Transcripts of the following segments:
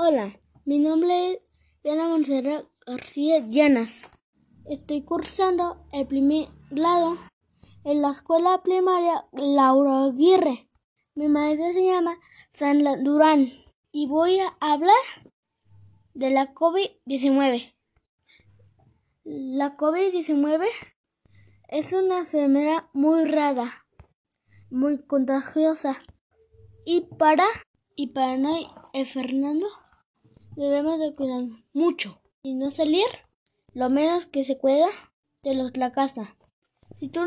Hola, mi nombre es Diana Montserrat García Llanas. Estoy cursando el primer grado en la escuela primaria Laura Aguirre. Mi maestra se llama Sandra Durán y voy a hablar de la COVID-19. La COVID-19 es una enfermedad muy rara, muy contagiosa y para y para no Fernando debemos de cuidar mucho y no salir lo menos que se pueda de los, la casa. Si tú,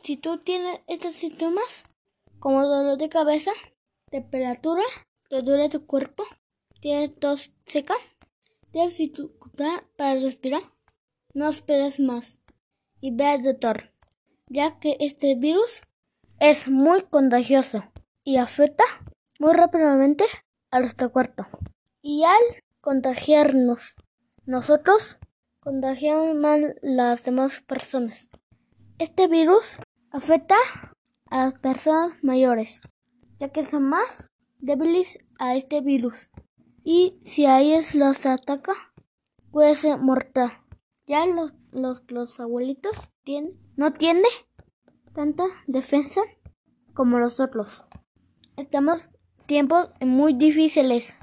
si tú tienes estos síntomas como dolor de cabeza, temperatura, dolor de tu cuerpo, tienes tos seca, dificultad para respirar, no esperes más y ve al doctor, ya que este virus es muy contagioso y afecta muy rápidamente a nuestro cuarto. Y al contagiarnos nosotros, contagiamos mal las demás personas. Este virus afecta a las personas mayores, ya que son más débiles a este virus. Y si a ellos los ataca, puede ser mortal. Ya los, los, los abuelitos tienen, no tienen tanta defensa como los otros. Estamos tiempos muy difíciles,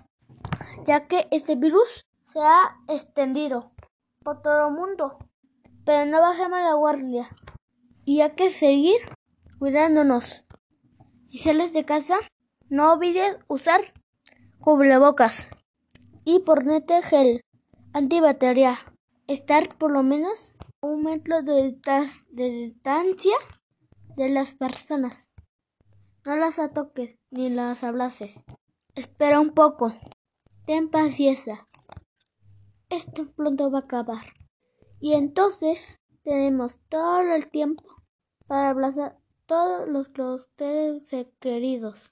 ya que este virus se ha extendido por todo el mundo. Pero no bajemos la guardia y hay que seguir cuidándonos. Si sales de casa, no olvides usar cubrebocas y ponerte gel antibacterial. Estar por lo menos a un metro de, de distancia de las personas. No las atoques ni las abraces. Espera un poco. Ten paciencia. Esto pronto va a acabar. Y entonces tenemos todo el tiempo para abrazar a todos los que queridos,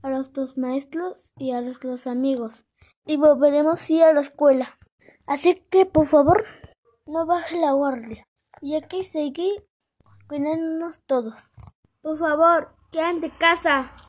a nuestros maestros y a los amigos. Y volveremos a ir a la escuela. Así que por favor, no baje la guardia. Y hay que seguir cuidándonos todos. Por favor, quedan de casa.